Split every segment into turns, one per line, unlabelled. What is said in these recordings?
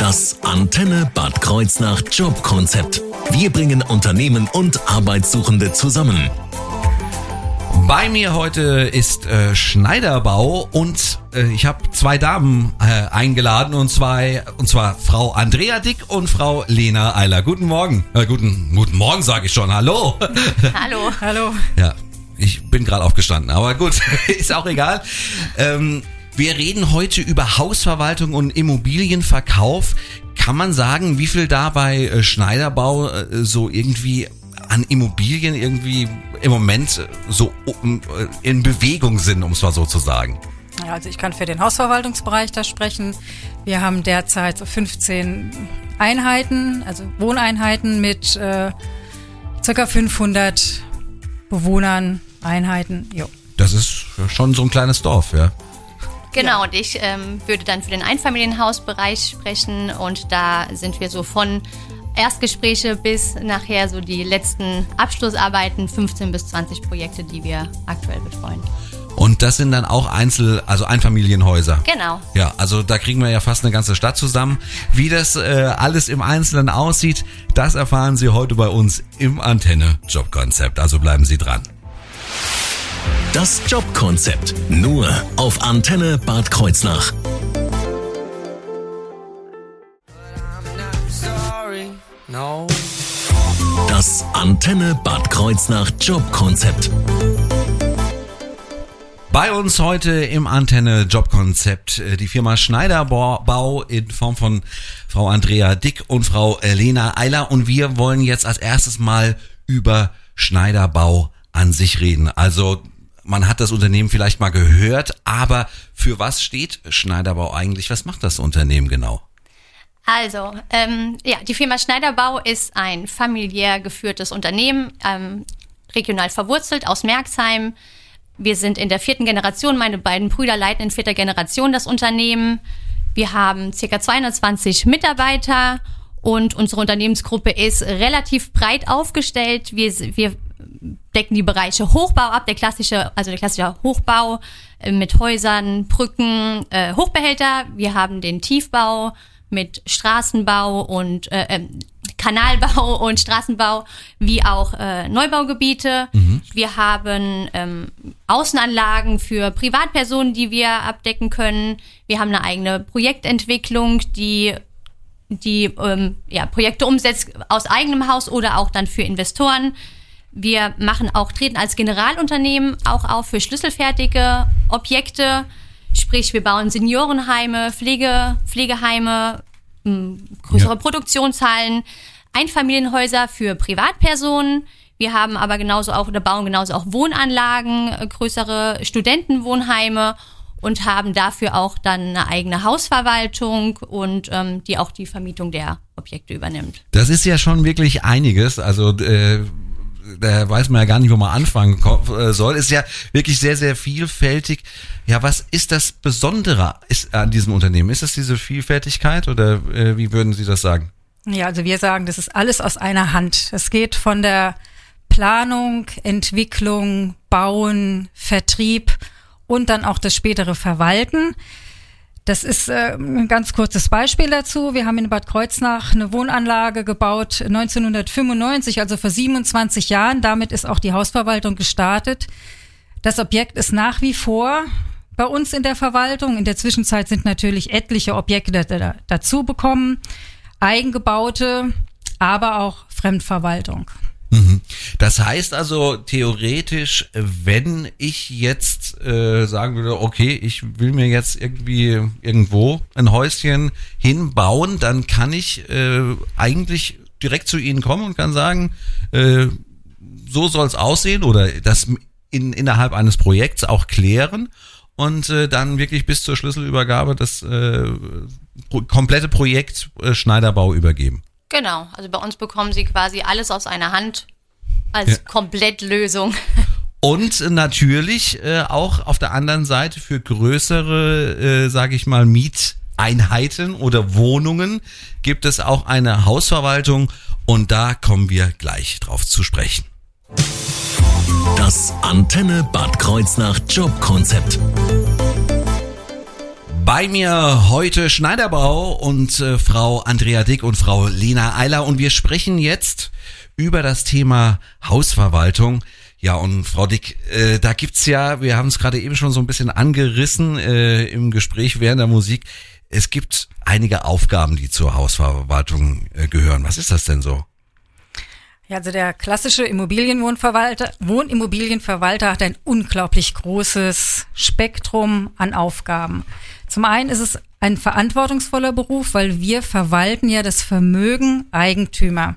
Das Antenne Bad Kreuznach Jobkonzept. Wir bringen Unternehmen und Arbeitssuchende zusammen.
Bei mir heute ist äh, Schneiderbau und äh, ich habe zwei Damen äh, eingeladen und zwei und zwar Frau Andrea Dick und Frau Lena Eiler. Guten Morgen. Äh, guten guten Morgen sage ich schon. Hallo.
Hallo.
Hallo.
Ja, ich bin gerade aufgestanden, aber gut, ist auch egal. Ähm, wir reden heute über Hausverwaltung und Immobilienverkauf. Kann man sagen, wie viel da bei äh, Schneiderbau äh, so irgendwie an Immobilien irgendwie im Moment so äh, in Bewegung sind, um es mal so zu sagen?
Ja, also ich kann für den Hausverwaltungsbereich da sprechen. Wir haben derzeit so 15 Einheiten, also Wohneinheiten mit äh, circa 500 Bewohnern, Einheiten. Jo.
Das ist schon so ein kleines Dorf, ja.
Genau, und ich ähm, würde dann für den Einfamilienhausbereich sprechen und da sind wir so von Erstgespräche bis nachher so die letzten Abschlussarbeiten, 15 bis 20 Projekte, die wir aktuell betreuen.
Und das sind dann auch Einzel-, also Einfamilienhäuser.
Genau.
Ja, also da kriegen wir ja fast eine ganze Stadt zusammen. Wie das äh, alles im Einzelnen aussieht, das erfahren Sie heute bei uns im Antenne Jobkonzept. Also bleiben Sie dran.
Das Jobkonzept. Nur auf Antenne Bad Kreuznach. Das Antenne Bad Kreuznach Jobkonzept.
Bei uns heute im Antenne Jobkonzept äh, die Firma Schneiderbau in Form von Frau Andrea Dick und Frau Lena Eiler und wir wollen jetzt als erstes mal über Schneiderbau an sich reden. Also man hat das Unternehmen vielleicht mal gehört, aber für was steht Schneiderbau eigentlich? Was macht das Unternehmen genau?
Also, ähm, ja, die Firma Schneiderbau ist ein familiär geführtes Unternehmen, ähm, regional verwurzelt aus Merxheim. Wir sind in der vierten Generation, meine beiden Brüder leiten in vierter Generation das Unternehmen. Wir haben circa 220 Mitarbeiter und unsere Unternehmensgruppe ist relativ breit aufgestellt. Wir, wir decken die Bereiche Hochbau ab, der klassische, also der klassische Hochbau äh, mit Häusern, Brücken, äh, Hochbehälter. Wir haben den Tiefbau mit Straßenbau und äh, äh, Kanalbau und Straßenbau, wie auch äh, Neubaugebiete. Wir haben ähm, Außenanlagen für Privatpersonen, die wir abdecken können. Wir haben eine eigene Projektentwicklung, die die ähm, ja, Projekte umsetzt aus eigenem Haus oder auch dann für Investoren. Wir machen auch, treten als Generalunternehmen auch auf für schlüsselfertige Objekte. Sprich, wir bauen Seniorenheime, Pflege, Pflegeheime, mh, größere
Ja.
Produktionshallen, Einfamilienhäuser für Privatpersonen. Wir haben aber genauso auch oder bauen genauso auch Wohnanlagen, äh, größere Studentenwohnheime und haben dafür auch dann eine eigene Hausverwaltung und ähm, die auch die Vermietung der Objekte übernimmt.
Das ist ja schon wirklich einiges. Also äh, da weiß man ja gar nicht, wo man anfangen äh, soll. Ist ja wirklich sehr, sehr vielfältig. Ja, was ist das Besondere an diesem Unternehmen? Ist das diese Vielfältigkeit oder äh, wie würden Sie das sagen?
Ja, also wir sagen, das ist alles aus einer Hand. Es geht von der Planung, Entwicklung, Bauen, Vertrieb und dann auch das spätere Verwalten. Das ist äh, ein ganz kurzes Beispiel dazu. Wir haben in Bad Kreuznach eine Wohnanlage gebaut 1995, also vor 27 Jahren. Damit ist auch die Hausverwaltung gestartet. Das Objekt ist nach wie vor bei uns in der Verwaltung. In der Zwischenzeit sind natürlich etliche Objekte da, dazu bekommen, eigengebaute, aber auch Fremdverwaltung.
Mhm. Das heißt also theoretisch, wenn ich jetzt äh, sagen würde, okay, ich will mir jetzt irgendwie irgendwo ein Häuschen hinbauen, dann kann ich äh, eigentlich direkt zu Ihnen kommen und kann sagen, äh, so soll es aussehen oder das in, innerhalb eines Projekts auch klären und äh, dann wirklich bis zur Schlüsselübergabe das äh, pro komplette Projekt äh, Schneiderbau übergeben.
Genau, also bei uns bekommen sie quasi alles aus einer Hand als
Ja.
Komplettlösung.
Und natürlich äh, auch auf der anderen Seite für größere, äh, sage ich mal, Mieteinheiten oder Wohnungen gibt es auch eine Hausverwaltung und da kommen wir gleich drauf zu sprechen.
Das Antenne Bad Kreuznach Jobkonzept.
Bei mir heute Schneiderbau und äh, Frau Andrea Dick und Frau Lena Eiler und wir sprechen jetzt über das Thema Hausverwaltung. Ja, und Frau Dick, äh, da gibt's ja, wir haben es gerade eben schon so ein bisschen angerissen äh, im Gespräch während der Musik. Es gibt einige Aufgaben, die zur Hausverwaltung äh, gehören. Was ist das denn so?
Ja, also der klassische Immobilienwohnverwalter, Wohnimmobilienverwalter hat ein unglaublich großes Spektrum an Aufgaben. Zum einen ist es ein verantwortungsvoller Beruf, weil wir verwalten ja das Vermögen Eigentümer.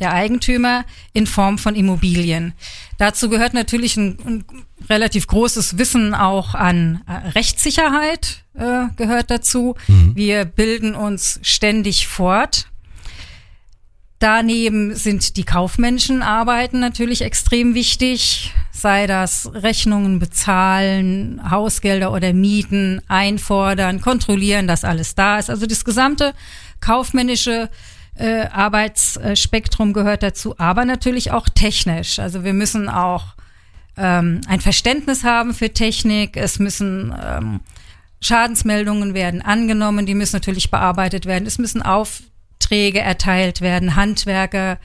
Der Eigentümer in Form von Immobilien. Dazu gehört natürlich ein, ein relativ großes Wissen auch an äh, Rechtssicherheit äh, gehört dazu. Mhm. Wir bilden uns ständig fort. Daneben sind die kaufmännischen Arbeiten natürlich extrem wichtig, sei das Rechnungen bezahlen, Hausgelder oder Mieten einfordern, kontrollieren, dass alles da ist. Also das gesamte kaufmännische äh, Arbeitsspektrum gehört dazu, aber natürlich auch technisch. Also wir müssen auch ähm, ein Verständnis haben für Technik. Es müssen ähm, Schadensmeldungen werden angenommen, die müssen natürlich bearbeitet werden. Es müssen auf Aufträge erteilt werden, Handwerker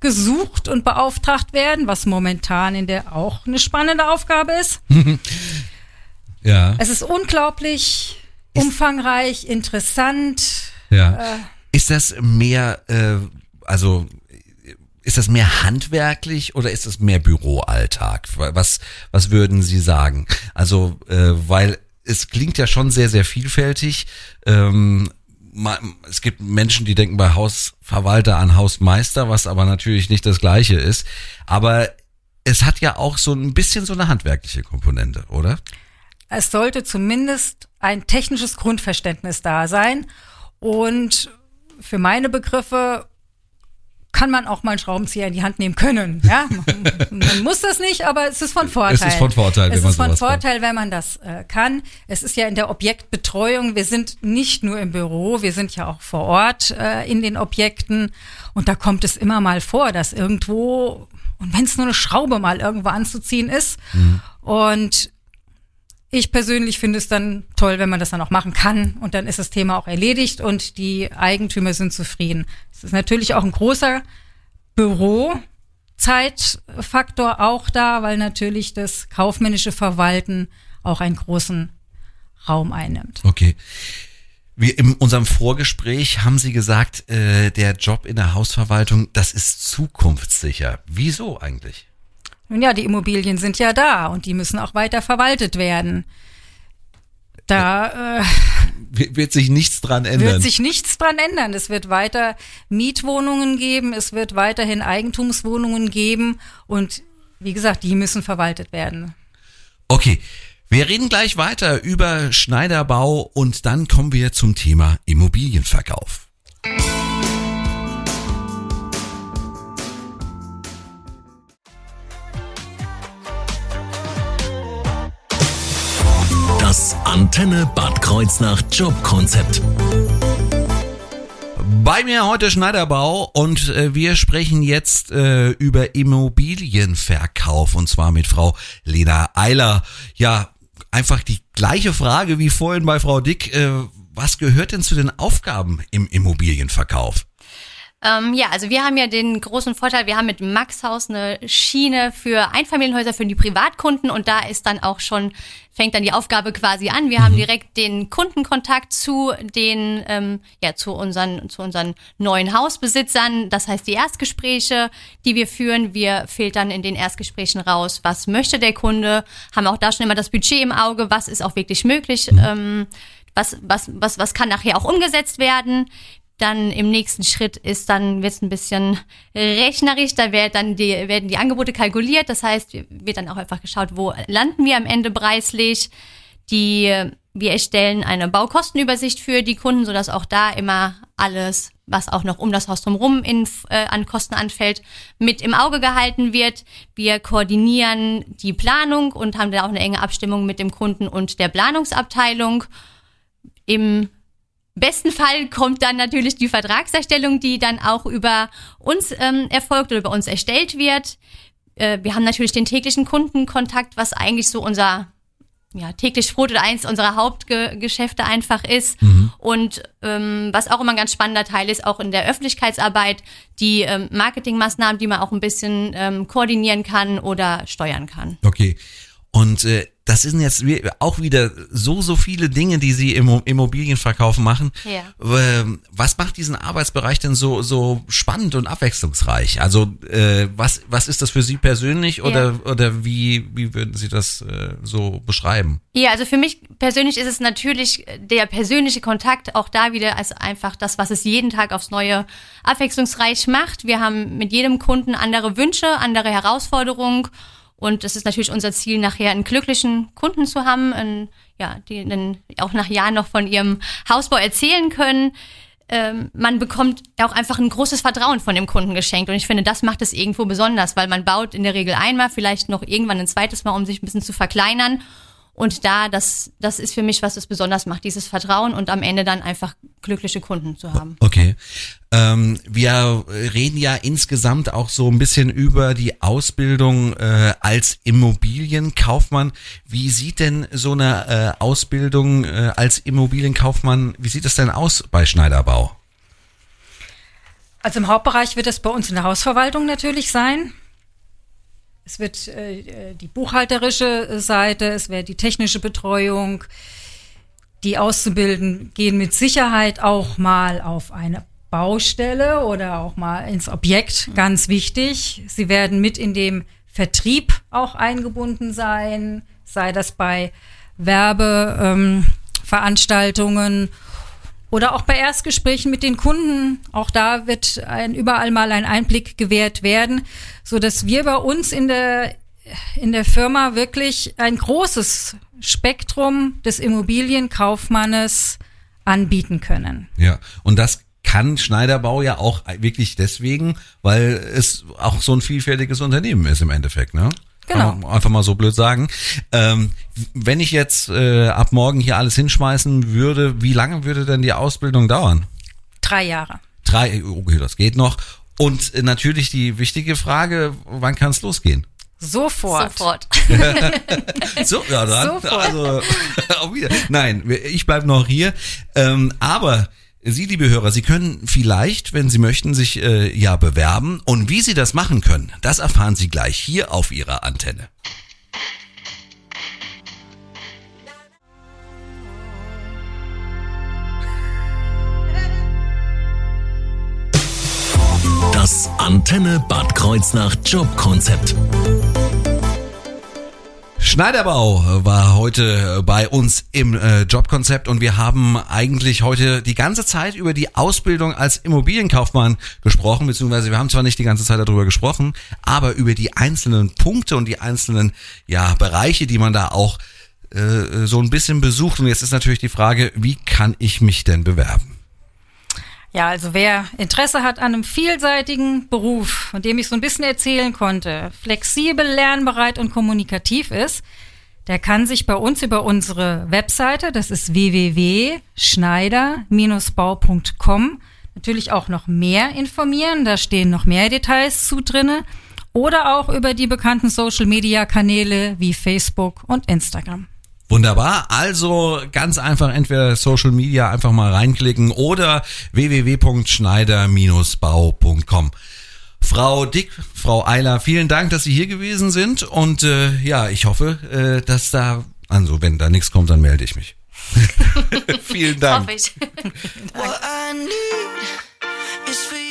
gesucht und beauftragt werden, was momentan in der auch eine spannende Aufgabe ist. ja. Es ist unglaublich ist, umfangreich, interessant.
Ja. Äh, ist das mehr, äh, also ist das mehr handwerklich oder ist das mehr Büroalltag? Was, was würden Sie sagen? Also, äh, weil es klingt ja schon sehr, sehr vielfältig. Ähm, es gibt Menschen, die denken bei Hausverwalter an Hausmeister, was aber natürlich nicht das gleiche ist. Aber es hat ja auch so ein bisschen so eine handwerkliche Komponente, oder?
Es sollte zumindest ein technisches Grundverständnis da sein. Und für meine Begriffe kann man auch mal einen Schraubenzieher in die Hand nehmen können. Ja, man muss das nicht, aber es ist von Vorteil.
Es ist von Vorteil,
wenn es ist von Vorteil, kann. wenn man das äh, kann. Es ist ja in der Objektbetreuung. Wir sind nicht nur im Büro, wir sind ja auch vor Ort äh, in den Objekten und da kommt es immer mal vor, dass irgendwo und wenn es nur eine Schraube mal irgendwo anzuziehen ist mhm. und ich persönlich finde es dann toll, wenn man das dann auch machen kann und dann ist das Thema auch erledigt und die Eigentümer sind zufrieden. Es ist natürlich auch ein großer Bürozeitfaktor auch da, weil natürlich das kaufmännische Verwalten auch einen großen Raum einnimmt.
Okay. Wir in unserem Vorgespräch haben Sie gesagt, äh, der Job in der Hausverwaltung, das ist zukunftssicher. Wieso eigentlich?
Nun ja, die Immobilien sind ja da und die müssen auch weiter verwaltet werden. Da
äh, wird sich nichts dran ändern.
Wird sich nichts dran ändern. Es wird weiter Mietwohnungen geben, es wird weiterhin Eigentumswohnungen geben und wie gesagt, die müssen verwaltet werden.
Okay. Wir reden gleich weiter über Schneiderbau und dann kommen wir zum Thema Immobilienverkauf.
Antenne Bad Kreuznach Jobkonzept.
Bei mir heute Schneiderbau und äh, wir sprechen jetzt äh, über Immobilienverkauf und zwar mit Frau Lena Eiler. Ja, einfach die gleiche Frage wie vorhin bei Frau Dick. Äh, was gehört denn zu den Aufgaben im Immobilienverkauf?
Ähm, ja, also wir haben ja den großen Vorteil, wir haben mit Max Haus eine Schiene für Einfamilienhäuser für die Privatkunden und da ist dann auch schon, fängt dann die Aufgabe quasi an. Wir mhm. haben direkt den Kundenkontakt zu den, ähm, ja, zu unseren, zu unseren neuen Hausbesitzern. Das heißt, die Erstgespräche, die wir führen, wir filtern in den Erstgesprächen raus, was möchte der Kunde, haben auch da schon immer das Budget im Auge, was ist auch wirklich möglich. Mhm. Ähm, was, was, was, was kann nachher auch umgesetzt werden. Dann im nächsten Schritt ist dann wird es ein bisschen rechnerisch, da wird dann die, werden die Angebote kalkuliert. Das heißt, wird dann auch einfach geschaut, wo landen wir am Ende preislich. Die, wir erstellen eine Baukostenübersicht für die Kunden, sodass auch da immer alles, was auch noch um das Haus drumherum in, äh, an Kosten anfällt, mit im Auge gehalten wird. Wir koordinieren die Planung und haben da auch eine enge Abstimmung mit dem Kunden und der Planungsabteilung. Im besten Fall kommt dann natürlich die Vertragserstellung, die dann auch über uns ähm, erfolgt oder über uns erstellt wird. Äh, wir haben natürlich den täglichen Kundenkontakt, was eigentlich so unser ja, täglich Brot oder eins unserer Hauptgeschäfte einfach ist. Und ähm, was auch immer ein ganz spannender Teil ist, auch in der Öffentlichkeitsarbeit, die ähm, Marketingmaßnahmen, die man auch ein bisschen ähm, koordinieren kann oder steuern kann.
Okay. Und äh, das sind jetzt auch wieder so, so viele Dinge, die Sie im Immobilienverkauf machen.
Ja.
Ähm, Was macht diesen Arbeitsbereich denn so, so spannend und abwechslungsreich? Also äh, was, was ist das für Sie persönlich oder, oder wie, wie würden Sie das äh, so beschreiben?
Ja, also für mich persönlich ist es natürlich der persönliche Kontakt auch da wieder als einfach das, was es jeden Tag aufs Neue abwechslungsreich macht. Wir haben mit jedem Kunden andere Wünsche, andere Herausforderungen und es ist natürlich unser Ziel, nachher einen glücklichen Kunden zu haben, einen, ja, die dann auch nach Jahren noch von ihrem Hausbau erzählen können. Ähm, man bekommt auch einfach ein großes Vertrauen von dem Kunden geschenkt. Und ich finde, das macht es irgendwo besonders, weil man baut in der Regel einmal, vielleicht noch irgendwann ein zweites Mal, um sich ein bisschen zu verkleinern. Und da, das, das ist für mich, was es besonders macht, dieses Vertrauen und am Ende dann einfach glückliche Kunden zu haben.
Okay. Ähm, wir reden ja insgesamt auch so ein bisschen über die Ausbildung äh, als Immobilienkaufmann. Wie sieht denn so eine äh, Ausbildung äh, als Immobilienkaufmann, wie sieht das denn aus bei Schneiderbau?
Also im Hauptbereich wird es bei uns in der Hausverwaltung natürlich sein. Es wird äh, die buchhalterische Seite, es wird die technische Betreuung. Die Auszubildenden gehen mit Sicherheit auch mal auf eine Baustelle oder auch mal ins Objekt, ganz wichtig. Sie werden mit in dem Vertrieb auch eingebunden sein, sei das bei Werbeveranstaltungen ähm, oder auch bei Erstgesprächen mit den Kunden. Auch da wird ein, überall mal ein Einblick gewährt werden, so dass wir bei uns in der, in der Firma wirklich ein großes Spektrum des Immobilienkaufmannes anbieten können.
Ja, und das kann Schneiderbau ja auch wirklich deswegen, weil es auch so ein vielfältiges Unternehmen ist im Endeffekt, ne?
Genau.
Einfach mal so blöd sagen. Ähm, wenn ich jetzt äh, ab morgen hier alles hinschmeißen würde, wie lange würde denn die Ausbildung dauern?
Drei Jahre.
Drei, okay, das geht noch. Und äh, natürlich die wichtige Frage, wann kann es losgehen?
Sofort.
Sofort.
So, ja, dann,
Sofort.
also auch wieder. Nein, ich bleibe noch hier. Ähm, aber Sie, liebe Hörer, Sie können vielleicht, wenn Sie möchten, sich äh, ja bewerben. Und wie Sie das machen können, das erfahren Sie gleich hier auf Ihrer Antenne.
Das Antenne Bad Kreuznach Jobkonzept.
Schneiderbau war heute bei uns im äh, Jobkonzept und wir haben eigentlich heute die ganze Zeit über die Ausbildung als Immobilienkaufmann gesprochen, beziehungsweise wir haben zwar nicht die ganze Zeit darüber gesprochen, aber über die einzelnen Punkte und die einzelnen ja, Bereiche, die man da auch äh, so ein bisschen besucht. Und jetzt ist natürlich die Frage, wie kann ich mich denn bewerben?
Ja, also wer Interesse hat an einem vielseitigen Beruf, von dem ich so ein bisschen erzählen konnte, flexibel, lernbereit und kommunikativ ist, der kann sich bei uns über unsere Webseite, das ist www.schneider-bau.com, natürlich auch noch mehr informieren. Da stehen noch mehr Details zu drinne. Oder auch über die bekannten Social-Media-Kanäle wie Facebook und Instagram.
Wunderbar. Also ganz einfach entweder Social Media einfach mal reinklicken oder www.schneider-bau.com. Frau Dick, Frau Eiler, vielen Dank, dass Sie hier gewesen sind und äh, ja, ich hoffe, äh, dass da, also wenn da nichts kommt, dann melde ich mich. vielen Dank.
Hoffe ich.
I